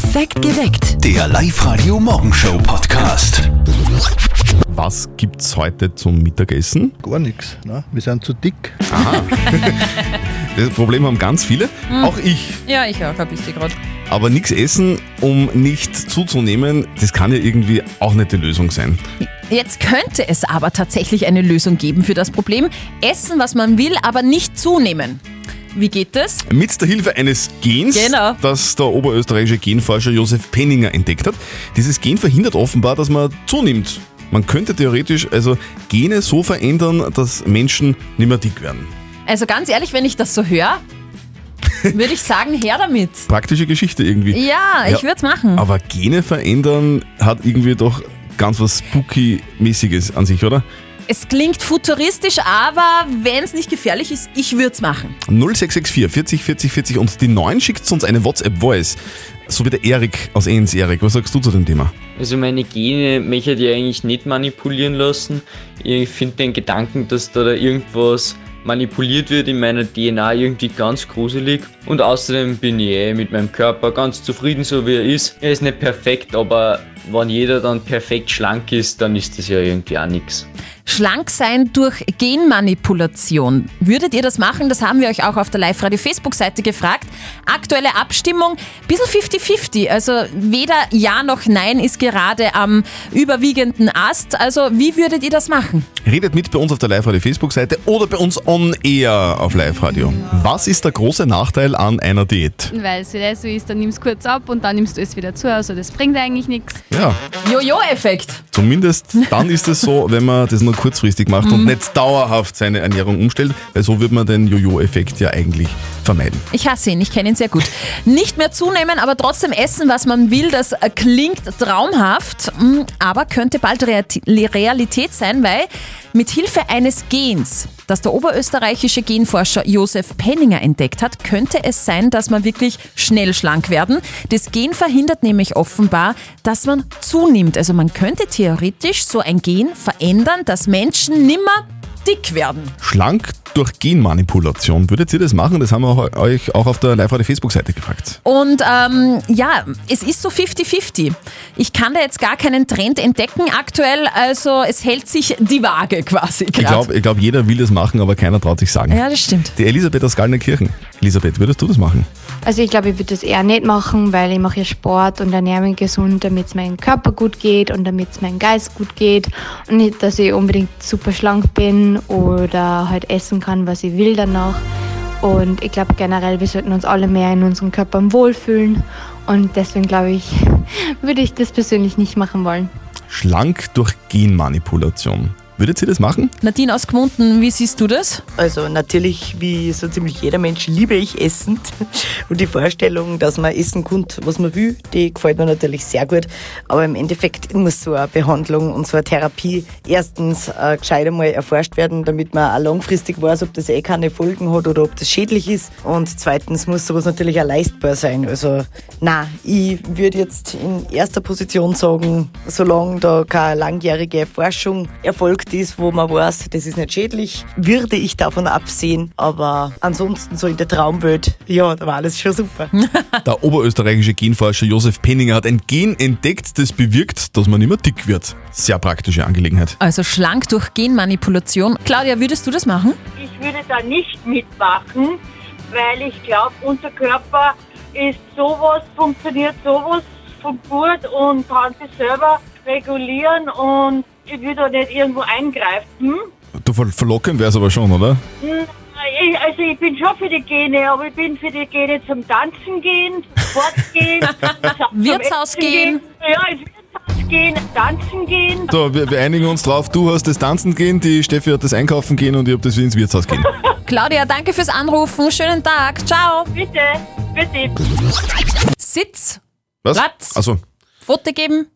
Perfekt geweckt. Der Live-Radio Morgenshow Podcast. Was gibt's heute zum Mittagessen? Gar nichts. Ne? Wir sind zu dick. Das Problem haben ganz viele, auch ich. Ja, ich auch, ein bisschen gerade. Aber nichts essen, um nicht zuzunehmen, das kann ja irgendwie auch nicht die Lösung sein. Jetzt könnte es aber tatsächlich eine Lösung geben für das Problem. Essen, was man will, aber nicht zunehmen. Wie geht das? Mit der Hilfe eines Gens, Genau. das der oberösterreichische Genforscher Josef Penninger entdeckt hat. Dieses Gen verhindert offenbar, dass man zunimmt. Man könnte theoretisch also Gene so verändern, dass Menschen nicht mehr dick werden. Also ganz ehrlich, wenn ich das so höre, würde ich sagen, her damit. Praktische Geschichte irgendwie. Ja, ich würde es machen. Aber Gene verändern hat irgendwie doch ganz was Spooky-mäßiges an sich, oder? Es klingt futuristisch, aber wenn es nicht gefährlich ist, ich würde es machen. 0664 40 40 40 und die 9 schickt uns eine WhatsApp-Voice. So wie der Erik aus Enns. Erik, was sagst du zu dem Thema? Also meine Gene möchte ich eigentlich nicht manipulieren lassen. Ich finde den Gedanken, dass da, da irgendwas manipuliert wird in meiner DNA irgendwie ganz gruselig. Und außerdem bin ich eh mit meinem Körper ganz zufrieden, so wie er ist. Er ist nicht perfekt, aber wenn jeder dann perfekt schlank ist, dann ist das ja irgendwie auch nichts. Schlank sein durch Genmanipulation. Würdet ihr das machen? Das haben wir euch auch auf der Live-Radio-Facebook-Seite gefragt. Aktuelle Abstimmung, bisschen 50-50. Also weder Ja noch Nein ist gerade am überwiegenden Ast. Also wie würdet ihr das machen? Redet mit bei uns auf der Live-Radio-Facebook-Seite oder bei uns on air auf Live-Radio. Was ist der große Nachteil an einer Diät? Weil es wieder so ist, dann nimmst du kurz ab und dann nimmst du es wieder zu. Also das bringt eigentlich nichts. Ja, Jojo-Effekt. zumindest dann ist es so, wenn man das nur kurzfristig macht und nicht dauerhaft seine Ernährung umstellt, weil so wird man den Jojo-Effekt ja eigentlich vermeiden. Ich hasse ihn, ich kenne ihn sehr gut. Nicht mehr zunehmen, aber trotzdem essen, was man will, das äh, klingt traumhaft, mm, aber könnte bald Realität sein, weil mit Hilfe eines Gens, das der oberösterreichische Genforscher Josef Penninger entdeckt hat, könnte es sein, dass man wirklich schnell schlank werden. Das Gen verhindert nämlich offenbar, dass man zunimmt. Also man könnte theoretisch so ein Gen verändern, dass Menschen nimmer dick werden. Schlank durch Genmanipulation. Würdet ihr das machen? Das haben wir euch auch auf der Live-Radio-Facebook-Seite gefragt. Und ähm, ja, es ist so 50-50. Ich kann da jetzt gar keinen Trend entdecken aktuell, also es hält sich die Waage quasi Ich gerade. glaube, ich glaub, jeder will das machen, aber keiner traut sich sagen. Ja, das stimmt. Die Elisabeth aus Gallnerkirchen. Elisabeth, würdest du das machen? Also ich glaube, ich würde das eher nicht machen, weil ich mache ja Sport und ernähre mich gesund, damit es meinem Körper gut geht und damit es meinem Geist gut geht und nicht, dass ich unbedingt super schlank bin oder halt essen kann, was ich will danach. Und ich glaube generell, wir sollten uns alle mehr in unseren Körpern wohlfühlen und deswegen glaube ich, würde ich das persönlich nicht machen wollen. Schlank durch Genmanipulation. Würdet ihr das machen? Nadine aus Gmunden, wie siehst du das? Also natürlich, wie so ziemlich jeder Mensch, liebe ich Essen. Und die Vorstellung, dass man essen kann, was man will, die gefällt mir natürlich sehr gut. Aber im Endeffekt muss so eine Behandlung und so eine Therapie erstens äh, gescheit einmal erforscht werden, damit man auch langfristig weiß, ob das eh keine Folgen hat oder ob das schädlich ist. Und zweitens muss sowas natürlich auch leistbar sein. Also na, ich würde jetzt in erster Position sagen, solange da keine langjährige Forschung erfolgt ist, wo man weiß, das ist nicht schädlich, würde ich davon absehen. Aber ansonsten so in der Traumwelt, ja, da war alles schon super. Der oberösterreichische Genforscher Josef Penninger hat ein Gen entdeckt, das bewirkt, dass man mehr dick wird. Sehr praktische Angelegenheit. Also schlank durch Genmanipulation. Claudia, würdest du das machen? Ich würde da nicht mitmachen, weil ich glaube, unser Körper ist sowas, funktioniert sowas von gut und kann sich selber regulieren und ich würde da nicht irgendwo eingreifen. Du ver verlocken wär's aber schon, oder? Hm, Ich, also ich bin schon für die Gene, aber ich bin für die Gene zum Tanzen gehen, Sport gehen, zum Wirtshaus Essen gehen. Ja, ins Wirtshaus gehen, tanzen gehen. So, wir, wir einigen uns drauf. Du hast das Tanzen gehen, die Steffi hat das Einkaufen gehen und ich hab das ins Wirtshaus gehen. Claudia, danke fürs Anrufen. Schönen Tag. Ciao. Bitte, bitte. Sitz, Was? Platz. Also, Foto geben,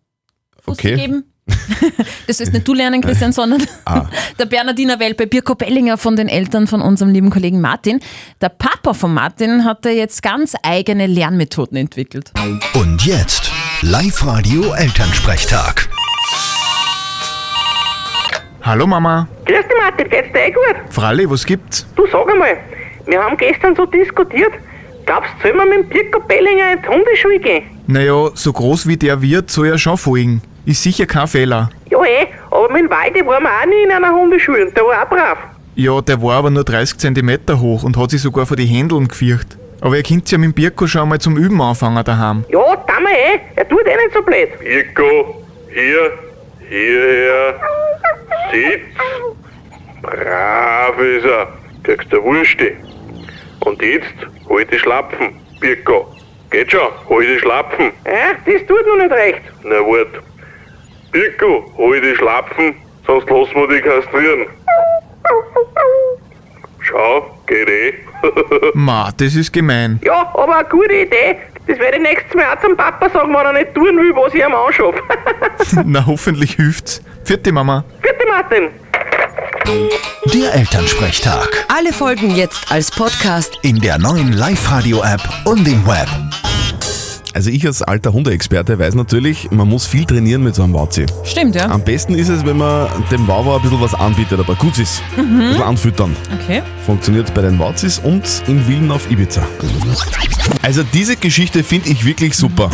Fuß Okay. geben. Das wirst nicht du lernen, Christian, sondern Ah. der Bernardiner Welpe Birko Bellinger von den Eltern von unserem lieben Kollegen Martin. Der Papa von Martin hat da jetzt ganz eigene Lernmethoden entwickelt. Und jetzt Live-Radio Elternsprechtag. Hallo Mama. Grüß dich Martin, geht's dir eh gut? Fralli, was gibt's? Du sag einmal, wir haben gestern so diskutiert, Glaubst du, sollen wir mit dem Pirko Bellinger in die Hundeschule gehen? Naja, so groß wie der wird, soll er schon folgen. Ist sicher kein Fehler. Ja eh, aber mit dem Waldi waren wir auch nie in einer Hundeschule und der war auch brav. Ja, der war aber nur 30 cm hoch und hat sich sogar vor die Händeln gefürcht. Aber ihr könnt ja mit dem Birko schon mal zum Üben anfangen daheim. Ja, da wir eh, er tut eh nicht so blöd. Pirko, hier, hierher, sitz. Brav ist er, kriegst du Wursti. Und jetzt hol die Schlapfen, Pirko. Geht schon, hol die Schlapfen. Ja, das tut noch nicht recht. Na wart. Pirko, hol die Schlapfen, sonst lassen wir dich kastrieren. Schau, geht eh. Ma, das ist gemein. Ja, aber eine gute Idee. Das werde ich nächstes Mal auch zum Papa sagen, wenn er nicht tun will, was ich ihm anschaffe. Na, hoffentlich hilft's. Vierte Mama. Bitte, Martin. Der Elternsprechtag. Alle Folgen jetzt als Podcast. In der neuen Live-Radio-App und im Web. Also ich als alter Hundeexperte weiß natürlich, man muss viel trainieren mit so einem Wauzi. Stimmt, ja. Am besten ist es, wenn man dem Wawa ein bisschen was anbietet, aber gut ist. Mhm. Ein bisschen anfüttern. Okay. Funktioniert bei den Wauzis und in Villen auf Ibiza. Also diese Geschichte finde ich wirklich super.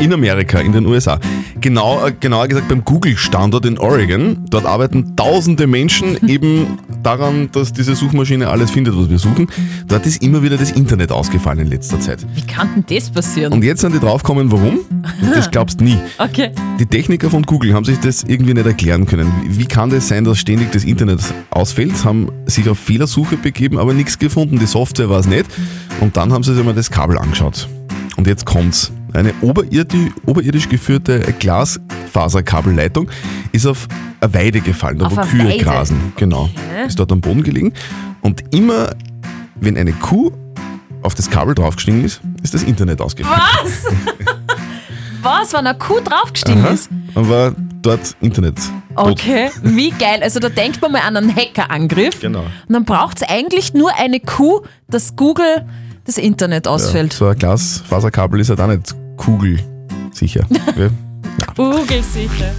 In Amerika, in den USA. Genau, äh, genauer gesagt beim Google-Standort in Oregon. Dort arbeiten tausende Menschen eben daran, dass diese Suchmaschine alles findet, was wir suchen. Dort ist immer wieder das Internet ausgefallen in letzter Zeit. Wie kann denn das passieren? Und jetzt sind die draufgekommen, warum? Das glaubst nie. Okay. Die Techniker von Google haben sich das irgendwie nicht erklären können. Wie kann das sein, dass ständig das Internet ausfällt? Haben sich auf Fehlersuche begeben, aber nichts gefunden. Die Software war es nicht. Und dann haben sie sich mal das Kabel angeschaut. Und jetzt kommt's. Eine oberirdi oberirdisch geführte Glasfaserkabelleitung ist auf eine Weide gefallen, da Auf wo Kühe Weide? grasen. Genau. Okay. Ist dort am Boden gelegen. Und immer, wenn eine Kuh auf das Kabel draufgestiegen ist, ist das Internet ausgefallen. Was? Was, wenn eine Kuh draufgestiegen Aha. ist? Dann war dort Internet. tot. Okay, wie geil. Also da denkt man mal an einen Hackerangriff. Genau. Und dann braucht es eigentlich nur eine Kuh, dass Google das Internet Ja, ausfällt. so ein Glasfaserkabel ist halt auch nicht kugelsicher. Ja. Google sicher.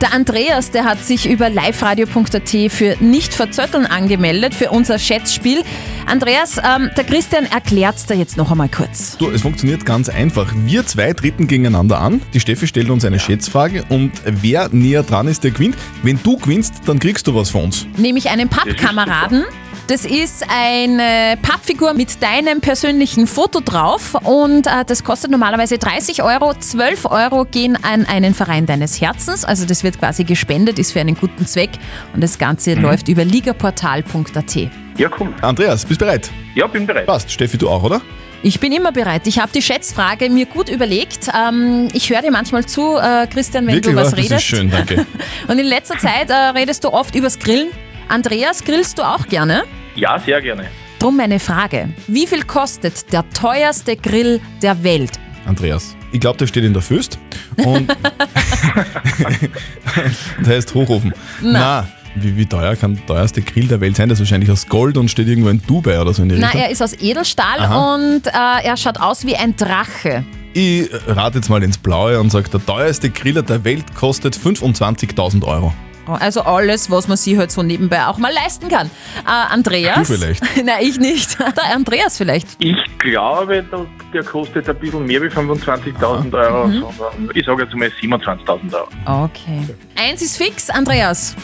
Der Andreas, der hat sich über liveradio.at für nicht verzötteln angemeldet für unser Schätzspiel. Andreas, ähm, der Christian erklärt's dir jetzt noch einmal kurz. Du, es funktioniert ganz einfach. Wir zwei treten gegeneinander an. Die Steffi stellt uns eine Schätzfrage und wer näher dran ist, der gewinnt. Wenn du gewinnst, dann kriegst du was von uns. Nämlich einen Pappkameraden. Das ist eine Pappfigur mit deinem persönlichen Foto drauf und äh, das kostet normalerweise 30 Euro. 12 Euro gehen an einen Verein deines Herzens, also das wird quasi gespendet, ist für einen guten Zweck und das Ganze läuft über ligaportal.at. Ja, cool. Andreas, bist bereit? Ja, bin bereit. Passt. Steffi, du auch, oder? Ich bin immer bereit. Ich habe die Schätzfrage mir gut überlegt. Ähm, ich höre dir manchmal zu, äh, Christian, wenn Wirklich, du was? Das redest. ist schön, danke. Und in letzter Zeit äh, redest du oft übers Grillen. Andreas, grillst du auch gerne? Ja, sehr gerne. Drum meine Frage. Wie viel kostet der teuerste Grill der Welt? Andreas. Ich glaube, der steht in der Föst und der heißt Hochofen. Na. Wie, wie teuer kann der teuerste Grill der Welt sein? Das ist wahrscheinlich aus Gold und steht irgendwo in Dubai oder so in die Na, Richtung. er ist aus Edelstahl Aha. und äh, er schaut aus wie ein Drache. Ich rate jetzt mal ins Blaue und sage, der teuerste Griller der Welt kostet 25.000 Euro. Also alles, was man sich halt so nebenbei auch mal leisten kann. Äh, Andreas? Du vielleicht. Nein, ich nicht. Der Andreas vielleicht. Ich glaube, der, der kostet ein bisschen mehr wie 25.000 Euro, Mhm. sondern ich sage jetzt mal 27.000 Euro. Okay. Eins ist fix, Andreas.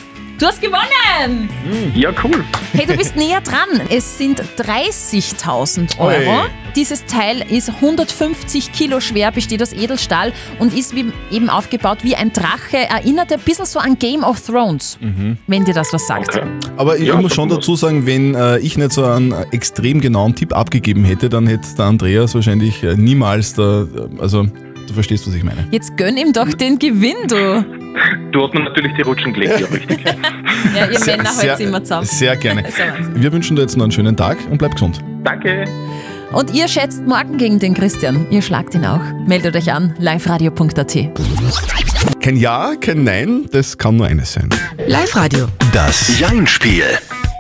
Du hast gewonnen! Ja, cool. Hey, du bist näher dran. Es sind 30.000 Euro. Oi. Dieses Teil ist 150 Kilo schwer, besteht aus Edelstahl und ist wie, eben aufgebaut wie ein Drache. Erinnert ein bisschen so an Game of Thrones, wenn dir das was sagt. Aber ich Ja, muss schon dazu sagen, wenn äh, ich nicht so einen extrem genauen Tipp abgegeben hätte, dann hätte der Andreas wahrscheinlich äh, niemals da, äh, also du verstehst, was ich meine. Jetzt gönn ihm doch den Gewinn, du. Du hast mir natürlich die Rutschen gelegt, ja, richtig. Ja, ihr Sehr- Männer sehr- haltet immer zusammen. Sehr gerne. Wir wünschen dir jetzt noch einen schönen Tag und bleib gesund. Danke. Und ihr schätzt morgen gegen den Christian. Ihr schlagt ihn auch. Meldet euch an, liveradio.at. Kein Ja, kein Nein, das kann nur eines sein. Live-Radio. Das Jein-Spiel.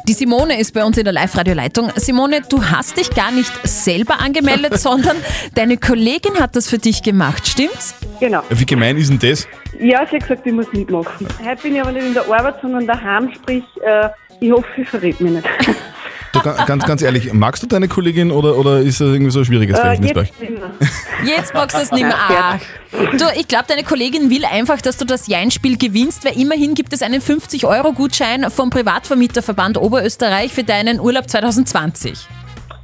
Die Simone ist bei uns in der Live-Radio-Leitung. Simone, du hast dich gar nicht selber angemeldet, sondern deine Kollegin hat das für dich gemacht, stimmt's? Genau. Wie gemein ist denn das? Ja, sie hat gesagt, ich muss mitmachen. Heute bin ich aber nicht in der Arbeit, sondern daheim, sprich, äh, ich hoffe, ich verrät mich nicht. Du, ga- ganz, ganz ehrlich, magst du deine Kollegin oder, oder ist das irgendwie so ein schwieriges Verhältnis bei euch? Jetzt magst du es nicht mehr. Ach. Du, ich glaube, deine Kollegin will einfach, dass du das Jein-Spiel gewinnst, weil immerhin gibt es einen 50-Euro-Gutschein vom Privatvermieterverband Oberösterreich für deinen Urlaub 2020.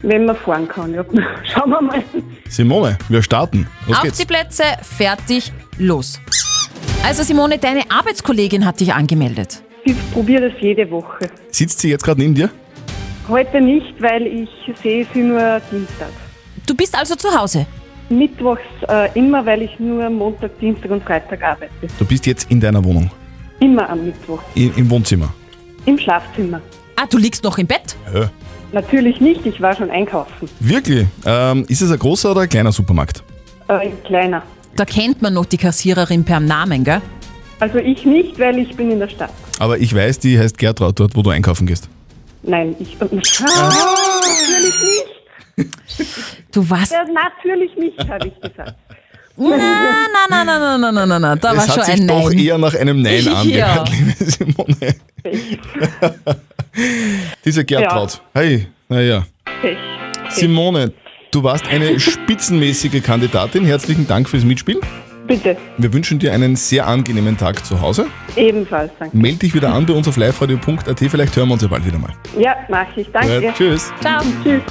Wenn man fahren kann, ja. Schauen wir mal. Simone, wir starten. Los Auf geht's. die Plätze, fertig, los. Also Simone, deine Arbeitskollegin hat dich angemeldet. Ich probiere das jede Woche. Sitzt sie jetzt gerade neben dir? Heute nicht, weil ich sehe sie nur Dienstag. Du bist also zu Hause? Mittwochs äh, immer, weil ich nur Montag, Dienstag und Freitag arbeite. Du bist jetzt in deiner Wohnung, Immer am Mittwoch. i- im Wohnzimmer. Im Schlafzimmer. Ah, du liegst noch im Bett? Ja. Natürlich nicht, ich war schon einkaufen. Wirklich? Ähm, ist es ein großer oder ein kleiner Supermarkt? Äh, kleiner. Da kennt man noch die Kassiererin per Namen, gell? Also ich nicht, weil ich bin in der Stadt. Aber ich weiß, die heißt Gertraud, dort wo du einkaufen gehst. Nein, ich. und ah, ah, natürlich nicht. Du warst. Ja, natürlich nicht, habe ich gesagt. Na, na, na, na, na, na, na, na, da es war schon ein Nein. doch eher nach einem Nein ja. liebe Simone. Pech. Diese Gertraud. Ja. Hey, naja. Pech. Simone, du warst eine spitzenmäßige Kandidatin. Herzlichen Dank fürs Mitspielen. Bitte, Wir wünschen dir einen sehr angenehmen Tag zu Hause. ebenfalls, danke. Meld dich wieder an bei uns auf liveradio.at. Vielleicht hören wir uns ja bald wieder mal. Ja, mache ich, danke. Ja, tschüss. Ciao. Tschüss.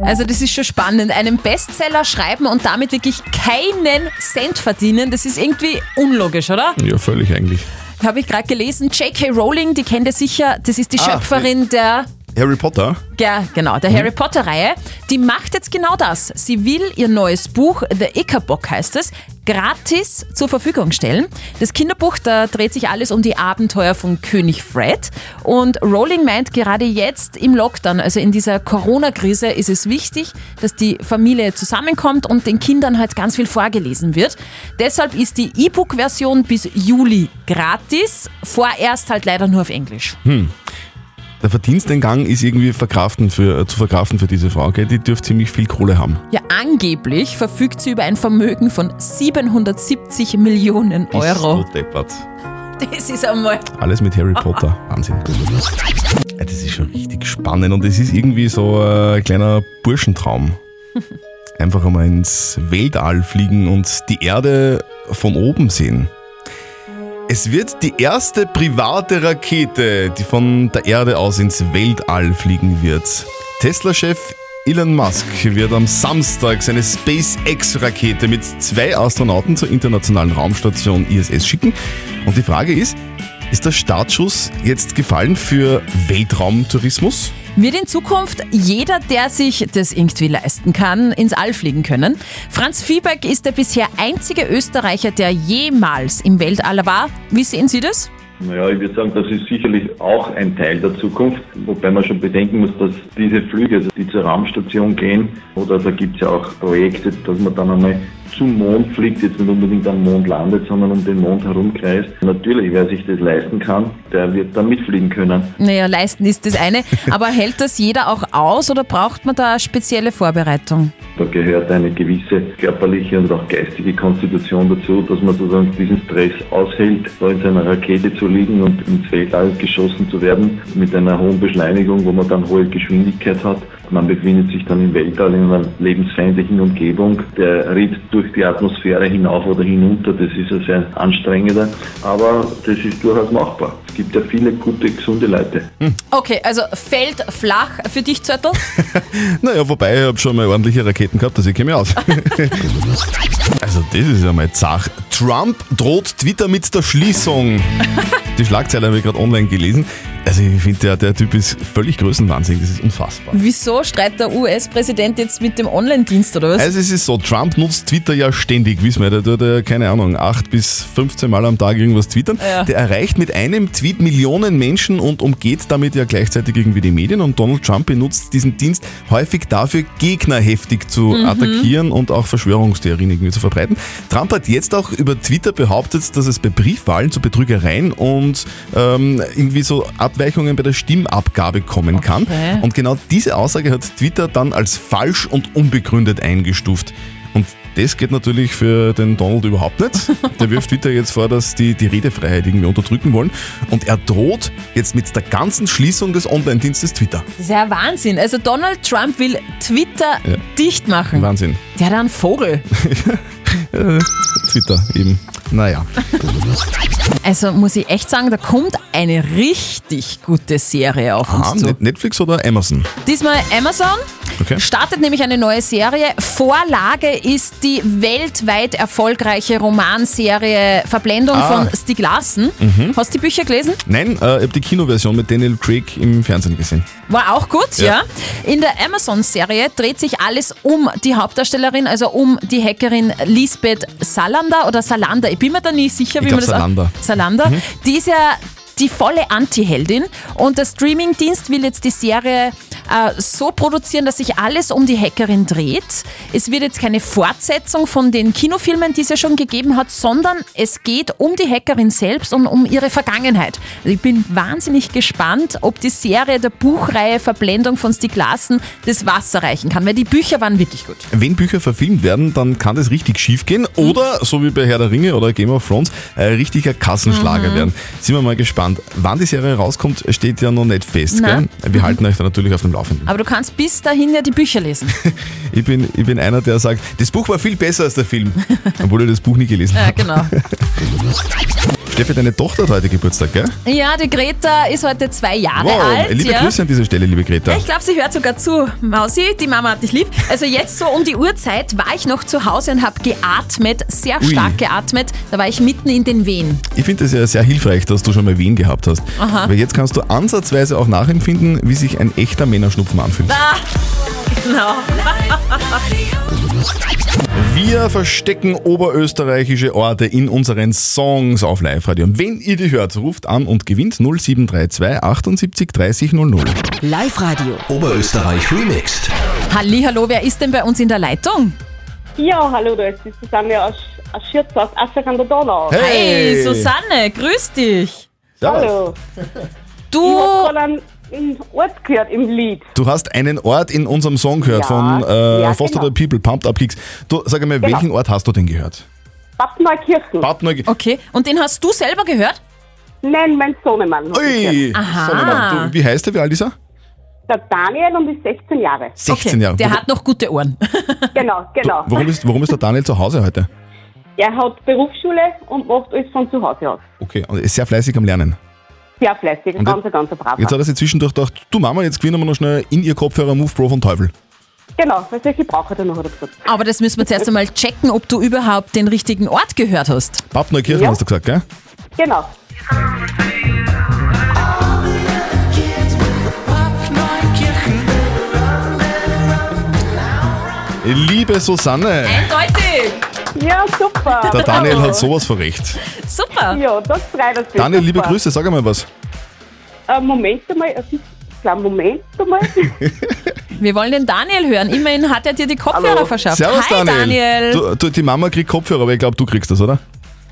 Also das ist schon spannend. Einen Bestseller schreiben und damit wirklich keinen Cent verdienen, das ist irgendwie unlogisch, oder? Ja, völlig eigentlich. Habe ich gerade gelesen, J.K. Rowling, die kennt ihr sicher, das ist die Ah, Schöpferin der Harry Potter. Ja, genau, der Harry Potter-Reihe, die macht jetzt genau das. Sie will ihr neues Buch, The Ickerbock heißt es, gratis zur Verfügung stellen. Das Kinderbuch, da dreht sich alles um die Abenteuer von König Fred. Und Rowling meint, gerade jetzt im Lockdown, also in dieser Corona-Krise, ist es wichtig, dass die Familie zusammenkommt und den Kindern halt ganz viel vorgelesen wird. Deshalb ist die E-Book-Version bis Juli gratis, vorerst halt leider nur auf Englisch. Hm. Der Verdiensteingang ist irgendwie verkraften für, äh, zu verkraften für diese Frau. Gell? Die dürfte ziemlich viel Kohle haben. Ja, angeblich verfügt sie über ein Vermögen von 770 Millionen Euro. Bist du deppert. Das ist einmal. Alles mit Harry Potter. Wahnsinn. Ja, Das ist schon richtig spannend und es ist irgendwie so ein kleiner Burschentraum. Einfach einmal ins Weltall fliegen und die Erde von oben sehen. Es wird die erste private Rakete, die von der Erde aus ins Weltall fliegen wird. Tesla-Chef Elon Musk wird am Samstag seine SpaceX-Rakete mit zwei Astronauten zur internationalen Raumstation ISS schicken. Und die Frage ist, ist der Startschuss jetzt gefallen für Weltraumtourismus? Wird in Zukunft jeder, der sich das irgendwie leisten kann, ins All fliegen können? Franz Fiebeck ist der bisher einzige Österreicher, der jemals im Weltall war. Wie sehen Sie das? Naja, ich würde sagen, das ist sicherlich auch ein Teil der Zukunft, wobei man schon bedenken muss, dass diese Flüge, also die zur Raumstation gehen, oder da gibt es ja auch Projekte, dass man dann einmal zum Mond fliegt, jetzt nicht unbedingt am Mond landet, sondern um den Mond herumkreist. Natürlich, wer sich das leisten kann, der wird dann mitfliegen können. Naja, leisten ist das eine. Aber hält das jeder auch aus oder braucht man da spezielle Vorbereitung? Da gehört eine gewisse körperliche und auch geistige Konstitution dazu, dass man sozusagen diesen Stress aushält, da in seiner Rakete zu liegen und ins Weltall geschossen zu werden, mit einer hohen Beschleunigung, wo man dann hohe Geschwindigkeit hat. Man befindet sich dann im Weltall in einer lebensfeindlichen Umgebung. Der Ritt durch die Atmosphäre hinauf oder hinunter, das ist ja sehr anstrengender, aber das ist durchaus machbar. Es gibt ja viele gute, gesunde Leute. Okay, also fällt flach für dich, Zörtel? Naja, wobei ich habe schon mal ordentliche Raketen gehabt, also ich kenne mich aus. also das ist ja mal zach. Trump droht Twitter mit der Schließung. Die Schlagzeile habe ich gerade online gelesen. Also ich finde, der, der Typ ist völlig größenwahnsinnig, das ist unfassbar. Wieso streitet der US-Präsident jetzt mit dem Online-Dienst oder was? Also es ist so, Trump nutzt Twitter ja ständig, wissen wir, der tut ja, keine Ahnung, 8 bis 15 Mal am Tag irgendwas twittern. Ja. Der erreicht mit einem Tweet Millionen Menschen und umgeht damit ja gleichzeitig irgendwie die Medien und Donald Trump benutzt diesen Dienst häufig dafür, Gegner heftig zu Mhm. attackieren und auch Verschwörungstheorien irgendwie zu verbreiten. Trump hat jetzt auch über Twitter behauptet, dass es bei Briefwahlen zu Betrügereien und ähm, irgendwie so Abweichungen bei der Stimmabgabe kommen kann. Okay. Und genau diese Aussage hat Twitter dann als falsch und unbegründet eingestuft. Und Das geht natürlich für den Donald überhaupt nicht. Der wirft Twitter jetzt vor, dass die die Redefreiheit irgendwie unterdrücken wollen. Und er droht jetzt mit der ganzen Schließung des Online-Dienstes Twitter. Das ist ja Wahnsinn. Also Donald Trump will Twitter Ja. dicht machen. Wahnsinn. Der hat einen Vogel. Twitter eben. Naja. Also muss ich echt sagen, da kommt eine richtig gute Serie auf uns Ah, zu. Net- Netflix oder Amazon? Diesmal Amazon. Okay. Startet nämlich eine neue Serie. Vorlage ist die weltweit erfolgreiche Romanserie Verblendung Ah. von Stieg Larsson. Mhm. Hast du die Bücher gelesen? Nein, äh, ich habe die Kinoversion mit Daniel Craig im Fernsehen gesehen. War auch gut, ja. Ja. In der Amazon-Serie dreht sich alles um die Hauptdarstellerin, also um die Hackerin Lisbeth Salander oder Salander. Ich bin mir da nie sicher, Ich wie glaub, man das Salander. Salander. Mhm. Die ist ja die volle Anti-Heldin. Und der Streamingdienst will jetzt die Serie äh, so produzieren, dass sich alles um die Hackerin dreht. Es wird jetzt keine Fortsetzung von den Kinofilmen, die es ja schon gegeben hat, sondern es geht um die Hackerin selbst und um ihre Vergangenheit. Also ich bin wahnsinnig gespannt, ob die Serie der Buchreihe Verblendung von Stieg Larsson das Wasser reichen kann, weil die Bücher waren wirklich gut. Wenn Bücher verfilmt werden, dann kann das richtig schief gehen oder, so wie bei Herr der Ringe oder Game of Thrones, ein richtiger Kassenschlager Mhm. werden. Sind wir mal gespannt. Wann die Serie rauskommt, steht ja noch nicht fest. Wir halten euch da natürlich auf dem Laufenden. Aber du kannst bis dahin ja die Bücher lesen. Ich bin, ich bin einer, der sagt, das Buch war viel besser als der Film, obwohl ich das Buch nie gelesen Ja, habe. genau. Steffi, deine Tochter hat heute Geburtstag, gell? Ja, die Greta ist heute zwei Jahre wow, alt. liebe ja. Grüße an dieser Stelle, liebe Greta. Ich glaube, sie hört sogar zu. Mausi, die Mama hat dich lieb. Also jetzt so um die Uhrzeit war ich noch zu Hause und habe geatmet, sehr Ui. stark geatmet. Da war ich mitten in den Wehen. Ich finde es ja sehr hilfreich, dass du schon mal Wehen gehabt hast. Aha. Weil jetzt kannst du ansatzweise auch nachempfinden, wie sich ein echter Männerschnupfen anfühlt. Ah, genau. Wir verstecken oberösterreichische Orte in unseren Songs auf Live-Radio. Und wenn ihr die hört, ruft an und gewinnt 0732 78 30 00. Live-Radio. Oberösterreich remixed. Hallihallo, wer ist denn bei uns in der Leitung? Ja, hallo, da ist die Susanne aus, aus Schürz, aus Assach an der Donau. Hey, Susanne, grüß dich. Hallo. Du. Ich hab gerade einen, einen Ort gehört im Lied. Du hast einen Ort in unserem Song gehört Ja, von äh, ja, Foster genau. the People, Pumped Up Kicks. Du, sag einmal, Genau. welchen Ort hast du denn gehört? Bad Neukirchen. Bad Neukirchen. Okay, und den hast du selber gehört? Nein, mein Sohnemann. Ui. Aha. Du, wie heißt der, wie alt ist er? Der Daniel und ist 16 Jahre. 16 okay, Jahre. Der Wo- hat noch gute Ohren. Genau, genau. Warum ist, warum ist der Daniel zu Hause heute? Er hat Berufsschule und macht alles von zu Hause aus. Okay, und ist sehr fleißig am Lernen. Sehr fleißig, Und ganz, ganz brav. Jetzt hat er sich zwischendurch gedacht, du Mama, jetzt gewinnen wir noch schnell in ihr Kopfhörer Move Pro von Teufel. Genau, weil solche braucht er noch, hat er gesagt. Aber das müssen wir zuerst einmal checken, ob du überhaupt den richtigen Ort gehört hast. Bad Neukirchen Ja. hast du gesagt, gell? Genau. Liebe Susanne, Eindeutig. Ja, super. der Daniel hat sowas vor Recht. Super. Ja, das freut uns. Daniel, liebe super. Grüße, sag einmal was. Äh, Moment einmal, äh, kleinen Moment einmal. Wir wollen den Daniel hören. Immerhin hat er dir die Kopfhörer Hallo. verschafft. Servus Hi Daniel. Du, du, die Mama kriegt Kopfhörer, aber ich glaube, du kriegst das, oder?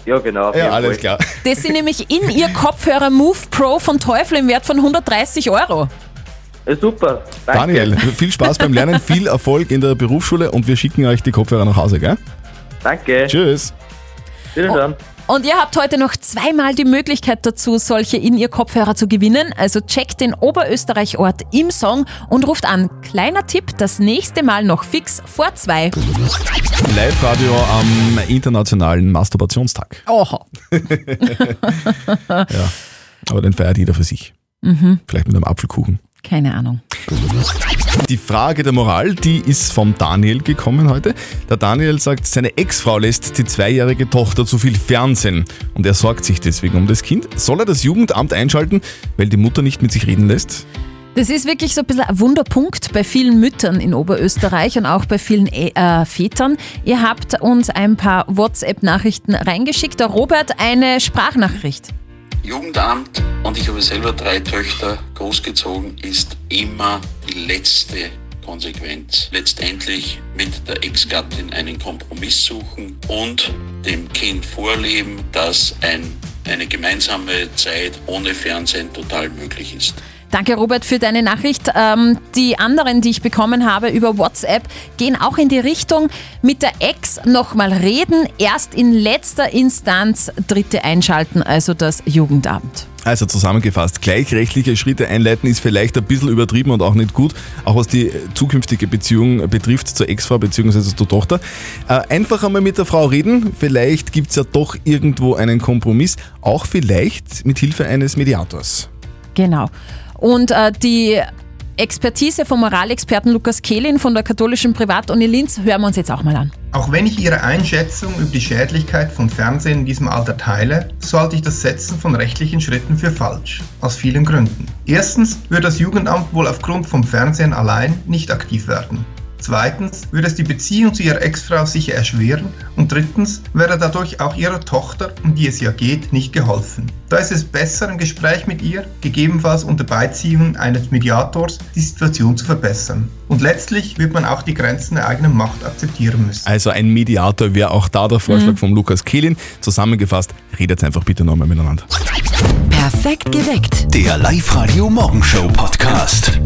Ja, genau. Ja, alles Fall. klar. Das sind nämlich in ihr Kopfhörer Move Pro von Teufel im Wert von 130 Euro. Ja, super. Danke. Daniel, viel Spaß beim Lernen, viel Erfolg in der Berufsschule und wir schicken euch die Kopfhörer nach Hause, gell? Danke. Tschüss. Wiedersehen. Und ihr habt heute noch zweimal die Möglichkeit dazu, solche in ihr Kopfhörer zu gewinnen. Also checkt den Oberösterreich-Ort im Song und ruft an. Kleiner Tipp, das nächste Mal noch fix vor zwei. Live-Radio am Internationalen Masturbationstag. Oha. Ja, aber den feiert jeder für sich. Mhm. Vielleicht mit einem Apfelkuchen. Keine Ahnung. Die Frage der Moral, die ist vom Daniel gekommen heute. Der Daniel sagt, seine Ex-Frau lässt die zweijährige Tochter zu viel Fernsehen und er sorgt sich deswegen um das Kind. Soll er das Jugendamt einschalten, weil die Mutter nicht mit sich reden lässt? Das ist wirklich so ein bisschen ein Wunderpunkt bei vielen Müttern in Oberösterreich und auch bei vielen äh, Vätern. Ihr habt uns ein paar WhatsApp-Nachrichten reingeschickt. Der Robert eine Sprachnachricht. Jugendamt und ich habe selber drei Töchter großgezogen, ist immer die letzte Konsequenz. Letztendlich mit der Ex-Gattin einen Kompromiss suchen und dem Kind vorleben, dass ein, eine gemeinsame Zeit ohne Fernsehen total möglich ist. Danke, Robert, für deine Nachricht. Ähm, die anderen, die ich bekommen habe über WhatsApp, gehen auch in die Richtung, mit der Ex nochmal reden, erst in letzter Instanz Dritte einschalten, also das Jugendamt. Also zusammengefasst, gleichrechtliche Schritte einleiten ist vielleicht ein bisschen übertrieben und auch nicht gut, auch was die zukünftige Beziehung betrifft zur Ex-Frau bzw. zur Tochter. Äh, einfach einmal mit der Frau reden, vielleicht gibt es ja doch irgendwo einen Kompromiss, auch vielleicht mit Hilfe eines Mediators. Genau. Und äh, die Expertise vom Moralexperten Lukas Kehlin von der katholischen Privatuni Linz hören wir uns jetzt auch mal an. Auch wenn ich Ihre Einschätzung über die Schädlichkeit von Fernsehen in diesem Alter teile, so halte ich das Setzen von rechtlichen Schritten für falsch. Aus vielen Gründen. Erstens würde das Jugendamt wohl aufgrund vom Fernsehen allein nicht aktiv werden. Zweitens würde es die Beziehung zu ihrer Ex-Frau sicher erschweren und drittens wäre dadurch auch ihrer Tochter, um die es ja geht, nicht geholfen. Da ist es besser, im Gespräch mit ihr, gegebenenfalls unter Beiziehung eines Mediators, die Situation zu verbessern. Und letztlich wird man auch die Grenzen der eigenen Macht akzeptieren müssen. Also ein Mediator wäre auch da der Vorschlag von Lukas Kehlin. Zusammengefasst, redet einfach bitte nochmal miteinander. Perfekt geweckt. Der Live-Radio Morgenshow Podcast.